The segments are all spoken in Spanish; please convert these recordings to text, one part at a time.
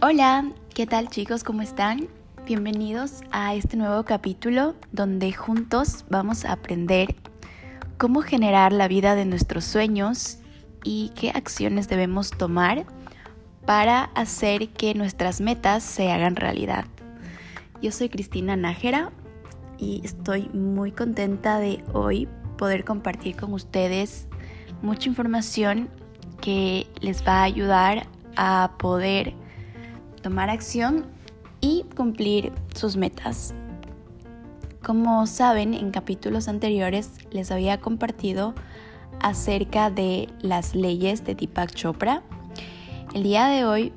Hola, ¿qué tal chicos? ¿Cómo están? Bienvenidos a este nuevo capítulo donde juntos vamos a aprender cómo generar la vida de nuestros sueños y qué acciones debemos tomar para hacer que nuestras metas se hagan realidad. Yo soy Cristina Nájera y estoy muy contenta de hoy poder compartir con ustedes mucha información que les va a ayudar a poder tomar acción y cumplir sus metas. Como saben, en capítulos anteriores les había compartido acerca de las leyes de Deepak Chopra. El día de hoy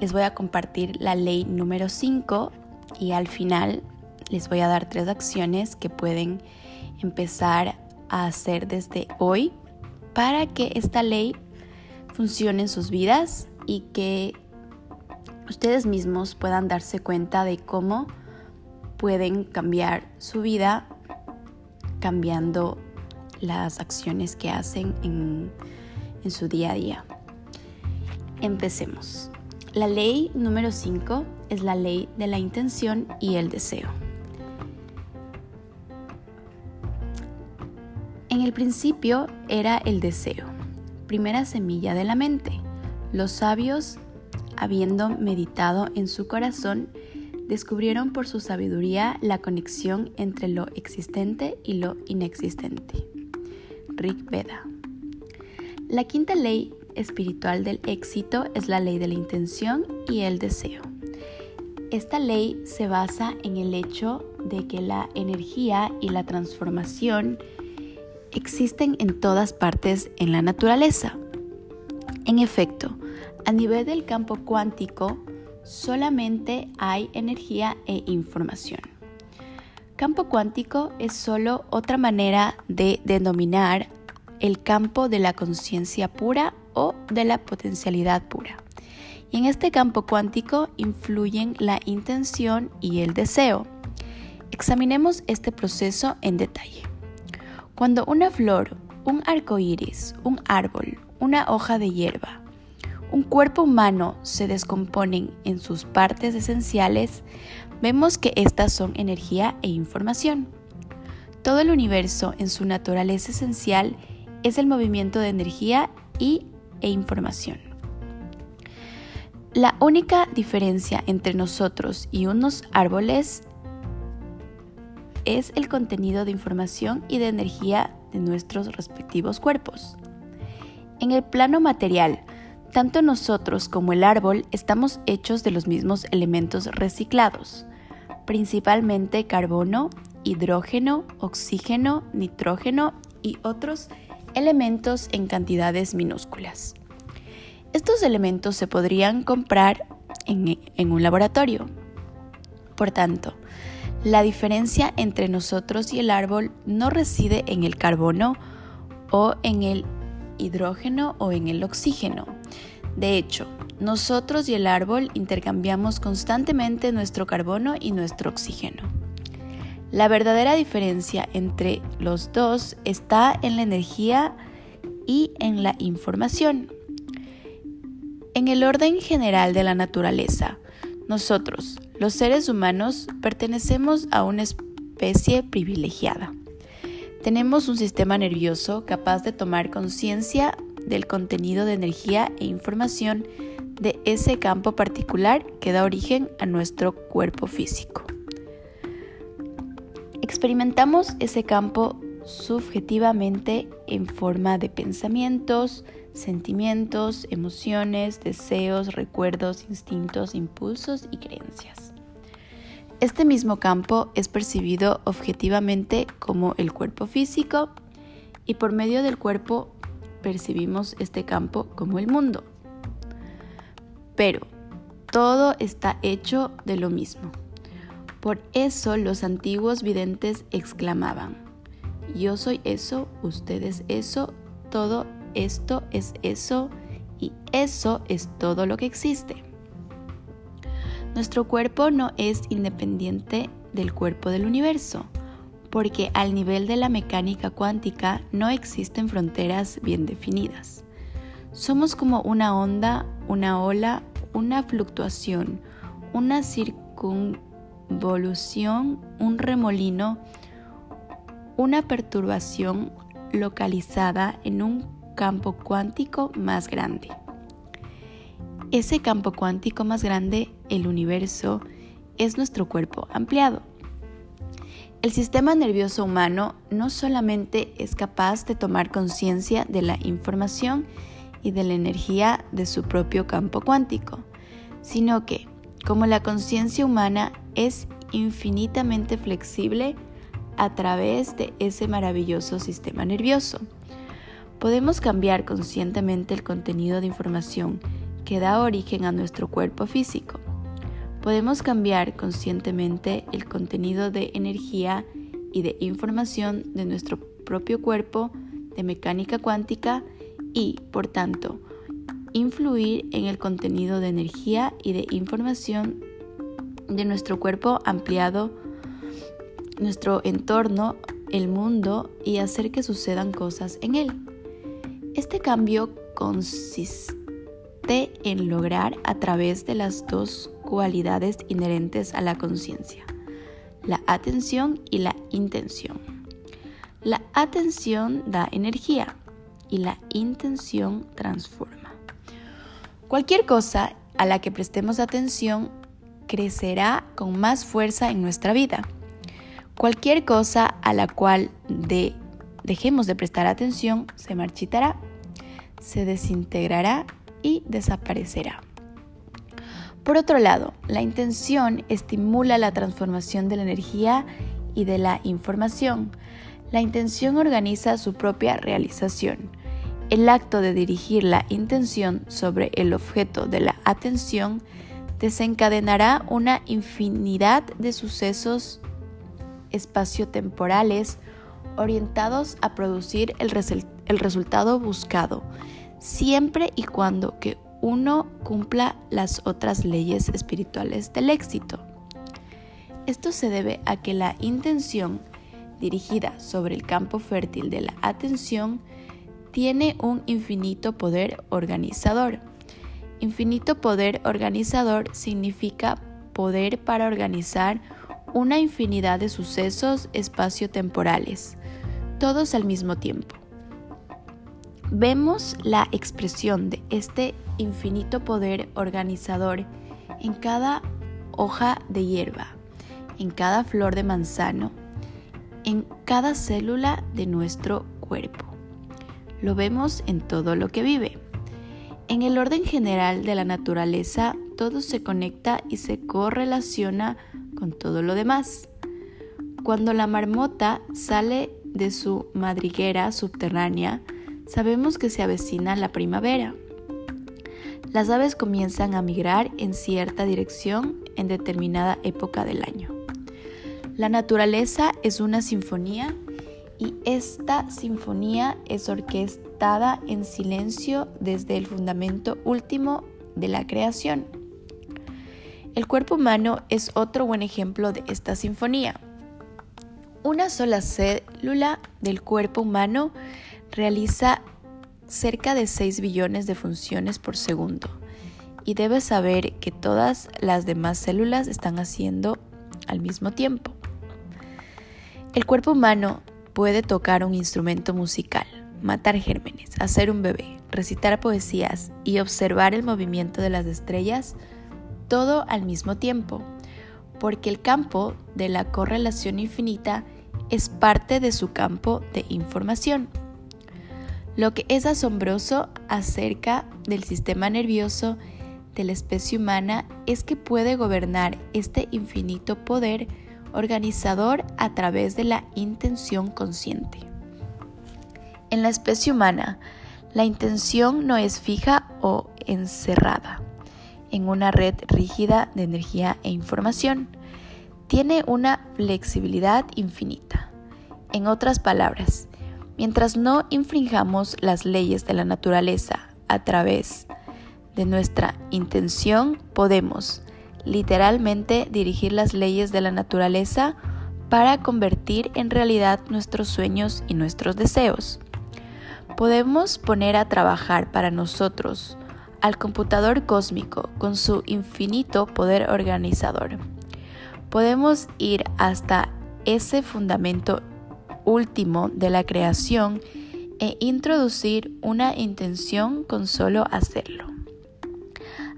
les voy a compartir la ley número 5 y al final les voy a dar tres acciones que pueden empezar a hacer desde hoy para que esta ley funcione en sus vidas y que ustedes mismos puedan darse cuenta de cómo pueden cambiar su vida cambiando las acciones que hacen en, en su día a día. Empecemos. La ley número 5 es la ley de la intención y el deseo. En el principio era el deseo, primera semilla de la mente. Los sabios habiendo meditado en su corazón, descubrieron por su sabiduría la conexión entre lo existente y lo inexistente. Rig Veda. La quinta ley espiritual del éxito es la ley de la intención y el deseo. Esta ley se basa en el hecho de que la energía y la transformación existen en todas partes en la naturaleza. En efecto, a nivel del campo cuántico, solamente hay energía e información. Campo cuántico es solo otra manera de denominar el campo de la conciencia pura o de la potencialidad pura. Y en este campo cuántico influyen la intención y el deseo. Examinemos este proceso en detalle. Cuando una flor, un arco iris, un árbol, una hoja de hierba, un cuerpo humano se descomponen en sus partes esenciales, vemos que estas son energía e información. Todo el universo en su naturaleza esencial es el movimiento de energía y, e información. La única diferencia entre nosotros y unos árboles es el contenido de información y de energía de nuestros respectivos cuerpos. En el plano material, tanto nosotros como el árbol estamos hechos de los mismos elementos reciclados, principalmente carbono, hidrógeno, oxígeno, nitrógeno y otros elementos en cantidades minúsculas. Estos elementos se podrían comprar en, un laboratorio. Por tanto, la diferencia entre nosotros y el árbol no reside en el carbono o en el hidrógeno o en el oxígeno. De hecho, nosotros y el árbol intercambiamos constantemente nuestro carbono y nuestro oxígeno. La verdadera diferencia entre los dos está en la energía y en la información. En el orden general de la naturaleza, nosotros, los seres humanos, pertenecemos a una especie privilegiada. Tenemos un sistema nervioso capaz de tomar conciencia del contenido de energía e información de ese campo particular que da origen a nuestro cuerpo físico. Experimentamos ese campo subjetivamente en forma de pensamientos, sentimientos, emociones, deseos, recuerdos, instintos, impulsos y creencias. Este mismo campo es percibido objetivamente como el cuerpo físico y por medio del cuerpo percibimos este campo como el mundo. Pero todo está hecho de lo mismo. Por eso los antiguos videntes exclamaban, yo soy eso, ustedes eso, todo esto es eso y eso es todo lo que existe. Nuestro cuerpo no es independiente del cuerpo del universo. porque al nivel de la mecánica cuántica no existen fronteras bien definidas. Somos como una onda, una ola, una fluctuación, una circunvolución, un remolino, una perturbación localizada en un campo cuántico más grande. Ese campo cuántico más grande, el universo, es nuestro cuerpo ampliado. El sistema nervioso humano no solamente es capaz de tomar conciencia de la información y de la energía de su propio campo cuántico, sino que, como la conciencia humana es infinitamente flexible a través de ese maravilloso sistema nervioso, podemos cambiar conscientemente el contenido de información que da origen a nuestro cuerpo físico podemos cambiar conscientemente el contenido de energía y de información de nuestro propio cuerpo de mecánica cuántica y, por tanto, influir en el contenido de energía y de información de nuestro cuerpo ampliado, nuestro entorno, el mundo y hacer que sucedan cosas en él. Este cambio consiste en lograr a través de las dos cualidades inherentes a la conciencia, la atención y la intención. La atención da energía y la intención transforma. Cualquier cosa a la que prestemos atención crecerá con más fuerza en nuestra vida. Cualquier cosa a la cual dejemos de prestar atención se marchitará, se desintegrará y desaparecerá. Por otro lado, la intención estimula la transformación de la energía y de la información. La intención organiza su propia realización. El acto de dirigir la intención sobre el objeto de la atención desencadenará una infinidad de sucesos espaciotemporales orientados a producir el, el resultado buscado, siempre y cuando que uno cumpla las otras leyes espirituales del éxito. Esto se debe a que la intención dirigida sobre el campo fértil de la atención tiene un infinito poder organizador. Infinito poder organizador significa poder para organizar una infinidad de sucesos espaciotemporales, todos al mismo tiempo. Vemos la expresión de este infinito poder organizador en cada hoja de hierba, en cada flor de manzano, en cada célula de nuestro cuerpo. Lo vemos en todo lo que vive. En el orden general de la naturaleza, todo se conecta y se correlaciona con todo lo demás. Cuando la marmota sale de su madriguera subterránea, sabemos que se avecina la primavera. Las aves comienzan a migrar en cierta dirección en determinada época del año. La naturaleza es una sinfonía y esta sinfonía es orquestada en silencio desde el fundamento último de la creación. El cuerpo humano es otro buen ejemplo de esta sinfonía. Una sola célula del cuerpo humano realiza cerca de 6 billones de funciones por segundo y debes saber que todas las demás células están haciendo al mismo tiempo. El cuerpo humano puede tocar un instrumento musical, matar gérmenes, hacer un bebé, recitar poesías y observar el movimiento de las estrellas, todo al mismo tiempo, porque el campo de la correlación infinita es parte de su campo de información. Lo que es asombroso acerca del sistema nervioso de la especie humana es que puede gobernar este infinito poder organizador a través de la intención consciente. En la especie humana, la intención no es fija o encerrada en una red rígida de energía e información. Tiene una flexibilidad infinita. En otras palabras, Mientras no infringamos las leyes de la naturaleza a través de nuestra intención, podemos literalmente dirigir las leyes de la naturaleza para convertir en realidad nuestros sueños y nuestros deseos. Podemos poner a trabajar para nosotros al computador cósmico con su infinito poder organizador. Podemos ir hasta ese fundamento último de la creación e introducir una intención con solo hacerlo.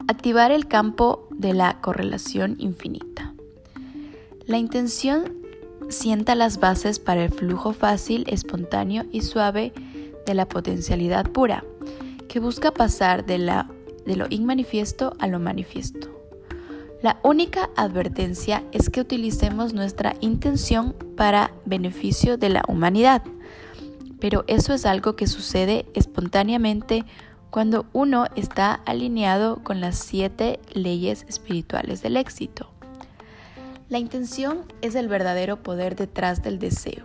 Activar el campo de la correlación infinita. La intención sienta las bases para el flujo fácil, espontáneo y suave de la potencialidad pura, que busca pasar de, la, de lo inmanifiesto a lo manifiesto. La única advertencia es que utilicemos nuestra intención para beneficio de la humanidad, pero eso es algo que sucede espontáneamente cuando uno está alineado con las siete leyes espirituales del éxito. La intención es el verdadero poder detrás del deseo.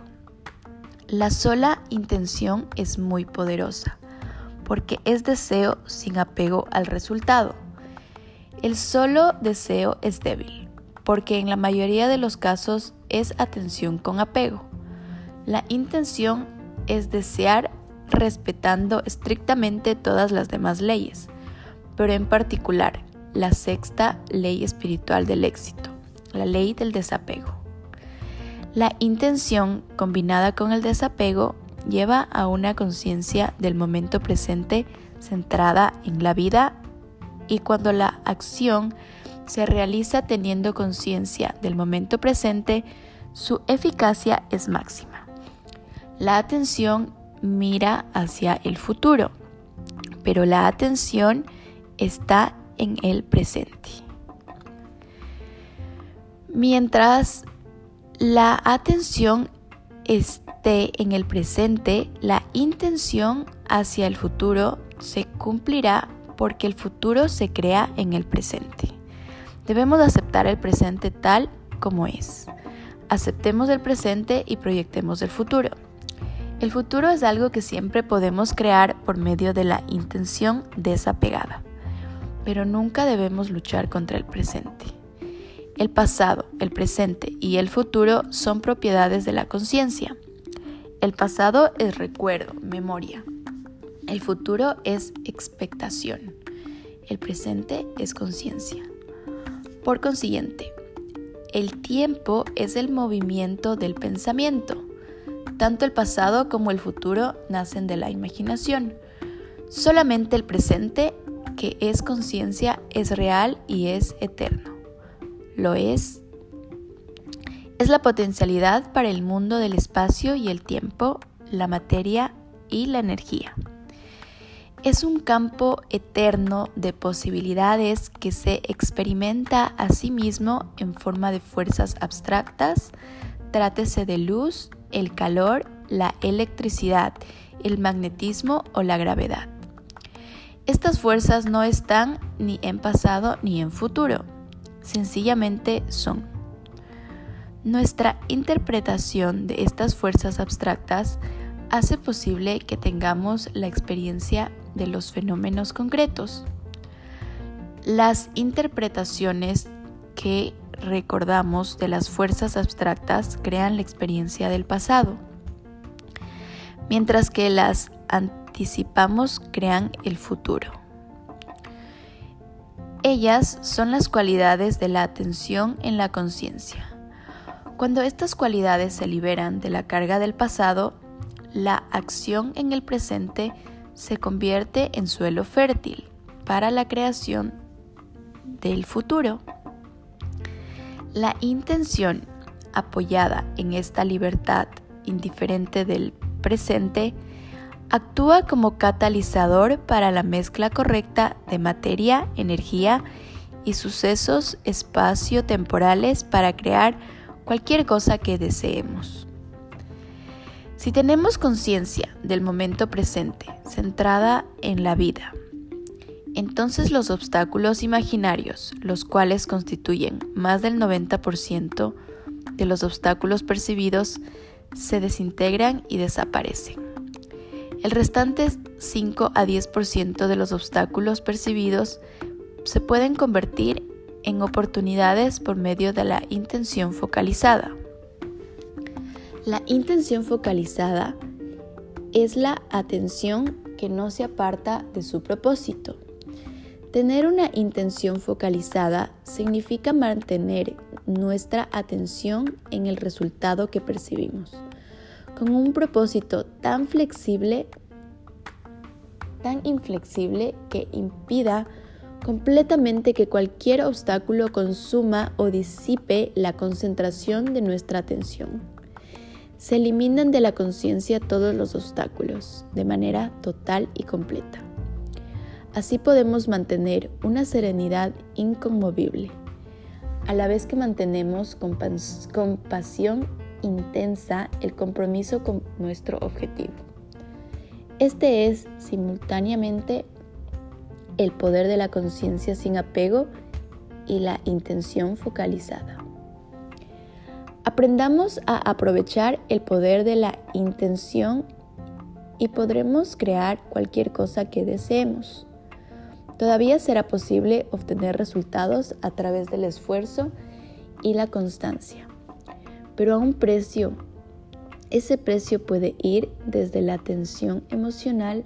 La sola intención es muy poderosa, porque es deseo sin apego al resultado. El solo deseo es débil, porque en la mayoría de los casos es atención con apego. La intención es desear respetando estrictamente todas las demás leyes, pero en particular la sexta ley espiritual del éxito, la ley del desapego. La intención combinada con el desapego lleva a una conciencia del momento presente centrada en la vida y cuando la acción se realiza teniendo conciencia del momento presente, su eficacia es máxima. La atención mira hacia el futuro, pero la atención está en el presente. Mientras la atención esté en el presente, la intención hacia el futuro se cumplirá porque el futuro se crea en el presente. Debemos aceptar el presente tal como es. Aceptemos el presente y proyectemos el futuro. El futuro es algo que siempre podemos crear por medio de la intención desapegada, pero nunca debemos luchar contra el presente. El pasado, el presente y el futuro son propiedades de la conciencia. El pasado es recuerdo, memoria. El futuro es expectación. El presente es conciencia. Por consiguiente, el tiempo es el movimiento del pensamiento tanto el pasado como el futuro nacen de la imaginación. Solamente el presente, que es conciencia, es real y es eterno. Lo es. Es la potencialidad para el mundo del espacio y el tiempo, la materia y la energía. Es un campo eterno de posibilidades que se experimenta a sí mismo en forma de fuerzas abstractas, trátese de luz, el calor, la electricidad, el magnetismo o la gravedad. Estas fuerzas no están ni en pasado ni en futuro, sencillamente son. Nuestra interpretación de estas fuerzas abstractas hace posible que tengamos la experiencia de los fenómenos concretos. Las interpretaciones que recordamos de las fuerzas abstractas crean la experiencia del pasado, mientras que las anticipamos crean el futuro. Ellas son las cualidades de la atención en la conciencia. Cuando estas cualidades se liberan de la carga del pasado, la acción en el presente se convierte en suelo fértil para la creación del futuro. La intención apoyada en esta libertad indiferente del presente actúa como catalizador para la mezcla correcta de materia, energía y sucesos espacio-temporales para crear cualquier cosa que deseemos. Si tenemos conciencia del momento presente, centrada en la vida, entonces los obstáculos imaginarios, los cuales constituyen más del 90% de los obstáculos percibidos, se desintegran y desaparecen. El restante 5 a 10% de los obstáculos percibidos se pueden convertir en oportunidades por medio de la intención focalizada. La intención focalizada es la atención que no se aparta de su propósito. Tener una intención focalizada significa mantener nuestra atención en el resultado que percibimos, con un propósito tan flexible, tan inflexible que impida completamente que cualquier obstáculo consuma o disipe la concentración de nuestra atención. Se eliminan de la conciencia todos los obstáculos de manera total y completa. Así podemos mantener una serenidad inconmovible, a la vez que mantenemos con, pasión intensa el compromiso con nuestro objetivo. Este es simultáneamente el poder de la conciencia sin apego y la intención focalizada. Aprendamos a aprovechar el poder de la intención y podremos crear cualquier cosa que deseemos. Todavía será posible obtener resultados a través del esfuerzo y la constancia, pero a un precio. Ese precio puede ir desde la tensión emocional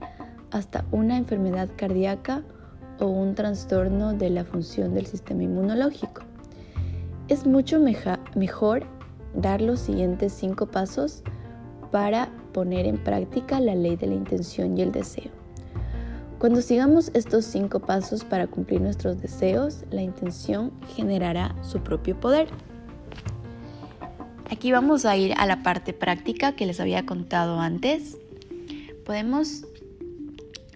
hasta una enfermedad cardíaca o un trastorno de la función del sistema inmunológico. Es mucho mejor dar los siguientes cinco pasos para poner en práctica la ley de la intención y el deseo. Cuando sigamos estos cinco pasos para cumplir nuestros deseos, la intención generará su propio poder. Aquí vamos a ir a la parte práctica que les había contado antes. Podemos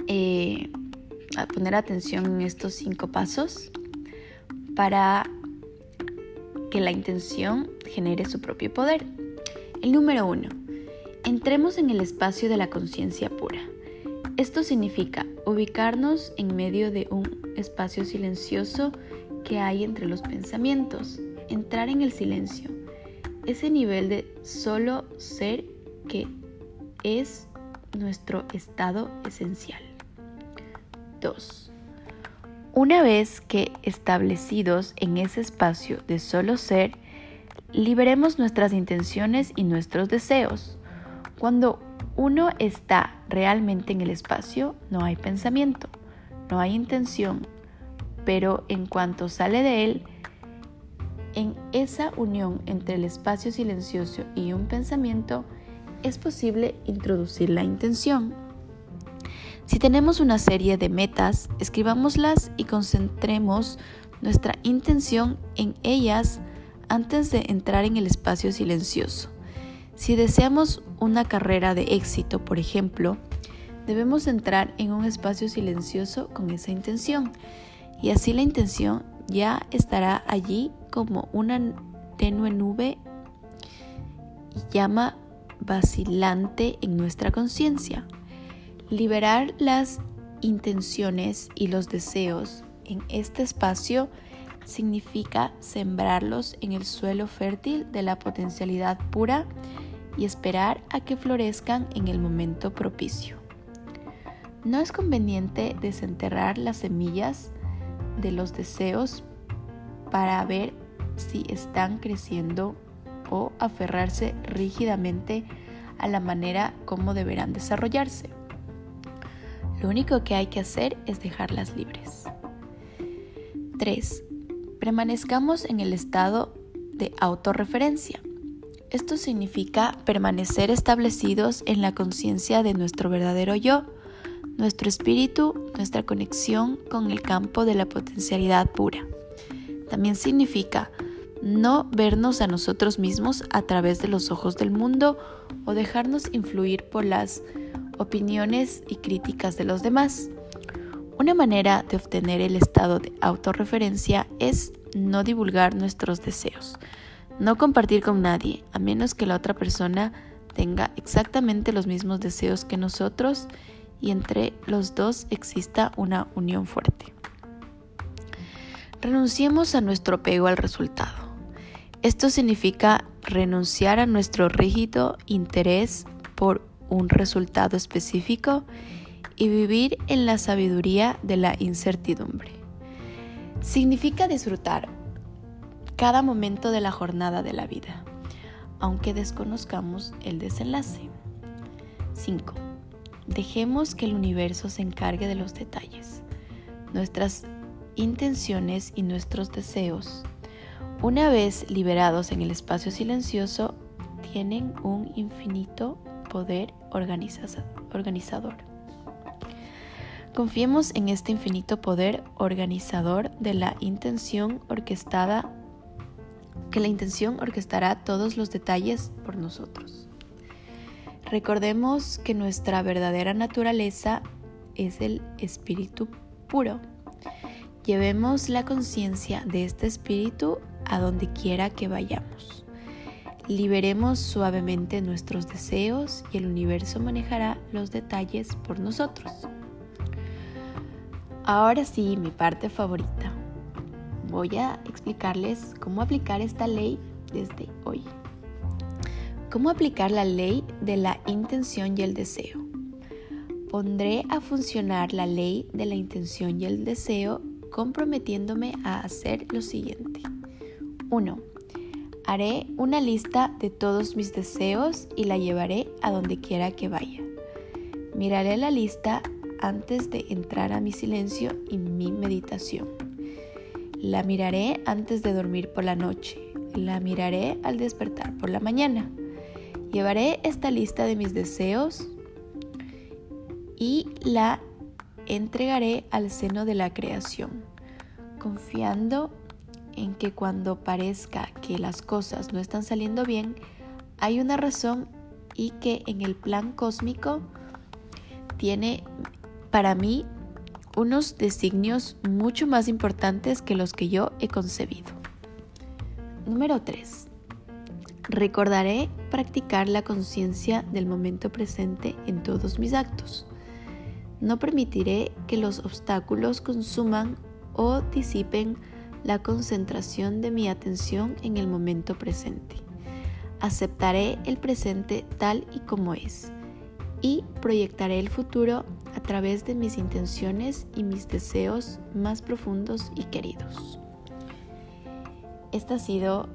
eh, poner atención en estos cinco pasos para que la intención genere su propio poder. El número uno, entremos en el espacio de la conciencia pura. Esto significa ubicarnos en medio de un espacio silencioso que hay entre los pensamientos, entrar en el silencio, ese nivel de solo ser que es nuestro estado esencial. 2. Una vez que establecidos en ese espacio de solo ser, liberemos nuestras intenciones y nuestros deseos. Cuando uno está realmente en el espacio, no hay pensamiento, no hay intención, pero en cuanto sale de él, en esa unión entre el espacio silencioso y un pensamiento, es posible introducir la intención. Si tenemos una serie de metas, escribámoslas y concentremos nuestra intención en ellas antes de entrar en el espacio silencioso. Si deseamos una carrera de éxito, por ejemplo, debemos entrar en un espacio silencioso con esa intención y así la intención ya estará allí como una tenue nube y llama vacilante en nuestra conciencia. Liberar las intenciones y los deseos en este espacio significa sembrarlos en el suelo fértil de la potencialidad pura y esperar a que florezcan en el momento propicio. No es conveniente desenterrar las semillas de los deseos para ver si están creciendo o aferrarse rígidamente a la manera como deberán desarrollarse. Lo único que hay que hacer es dejarlas libres. 3. Permanezcamos en el estado de autorreferencia. Esto significa permanecer establecidos en la conciencia de nuestro verdadero yo, nuestro espíritu, nuestra conexión con el campo de la potencialidad pura. También significa no vernos a nosotros mismos a través de los ojos del mundo o dejarnos influir por las opiniones y críticas de los demás. Una manera de obtener el estado de autorreferencia es no divulgar nuestros deseos, no compartir con nadie, a menos que la otra persona tenga exactamente los mismos deseos que nosotros y entre los dos exista una unión fuerte. Renunciemos a nuestro apego al resultado. Esto significa renunciar a nuestro rígido interés por un resultado específico y vivir en la sabiduría de la incertidumbre. Significa disfrutar cada momento de la jornada de la vida, aunque desconozcamos el desenlace. 5. Dejemos que el universo se encargue de los detalles. Nuestras intenciones y nuestros deseos, una vez liberados en el espacio silencioso, tienen un infinito poder organizador. Confiemos en este infinito poder organizador de la intención orquestada, que la intención orquestará todos los detalles por nosotros. Recordemos que nuestra verdadera naturaleza es el espíritu puro. Llevemos la conciencia de este espíritu a donde quiera que vayamos. Liberemos suavemente nuestros deseos y el universo manejará los detalles por nosotros. Ahora sí, mi parte favorita. Voy a explicarles cómo aplicar esta ley desde hoy. ¿Cómo aplicar la ley de la intención y el deseo? Pondré a funcionar la ley de la intención y el deseo comprometiéndome a hacer lo siguiente. 1. Haré una lista de todos mis deseos y la llevaré a donde quiera que vaya. Miraré la lista antes de entrar a mi silencio y mi meditación. La miraré antes de dormir por la noche. La miraré al despertar por la mañana. Llevaré esta lista de mis deseos y la entregaré al seno de la creación, confiando que cuando parezca que las cosas no están saliendo bien, hay una razón y que en el plan cósmico tiene para mí unos designios mucho más importantes que los que yo he concebido. Número 3. Recordaré practicar la conciencia del momento presente en todos mis actos. No permitiré que los obstáculos consuman o disipen la concentración de mi atención en el momento presente. Aceptaré el presente tal y como es y proyectaré el futuro a través de mis intenciones y mis deseos más profundos y queridos. Este ha sido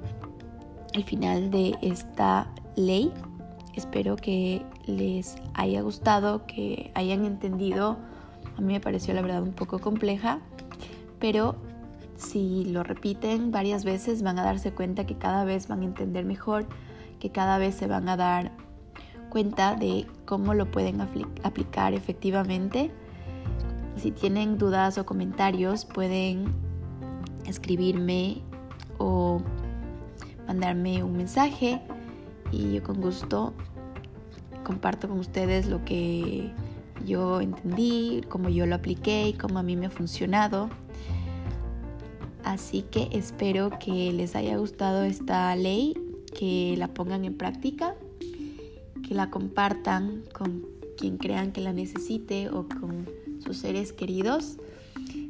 el final de esta ley. Espero que les haya gustado, que hayan entendido. A mí me pareció la verdad un poco compleja, pero si lo repiten varias veces van a darse cuenta que cada vez van a entender mejor, que cada vez se van a dar cuenta de cómo lo pueden aplicar efectivamente. Si tienen dudas o comentarios pueden escribirme o mandarme un mensaje y yo con gusto comparto con ustedes lo que yo entendí, cómo yo lo apliqué y cómo a mí me ha funcionado. Así que espero que les haya gustado esta ley, que la pongan en práctica, que la compartan con quien crean que la necesite o con sus seres queridos.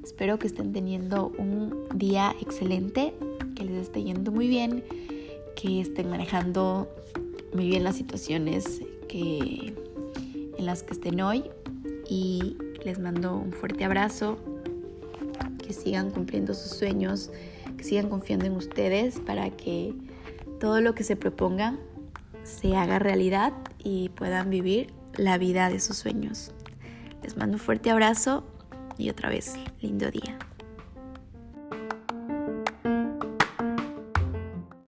Espero que estén teniendo un día excelente, que les esté yendo muy bien, que estén manejando muy bien las situaciones en las que estén hoy y les mando un fuerte abrazo que sigan cumpliendo sus sueños, que sigan confiando en ustedes para que todo lo que se propongan se haga realidad y puedan vivir la vida de sus sueños. Les mando un fuerte abrazo y otra vez, lindo día.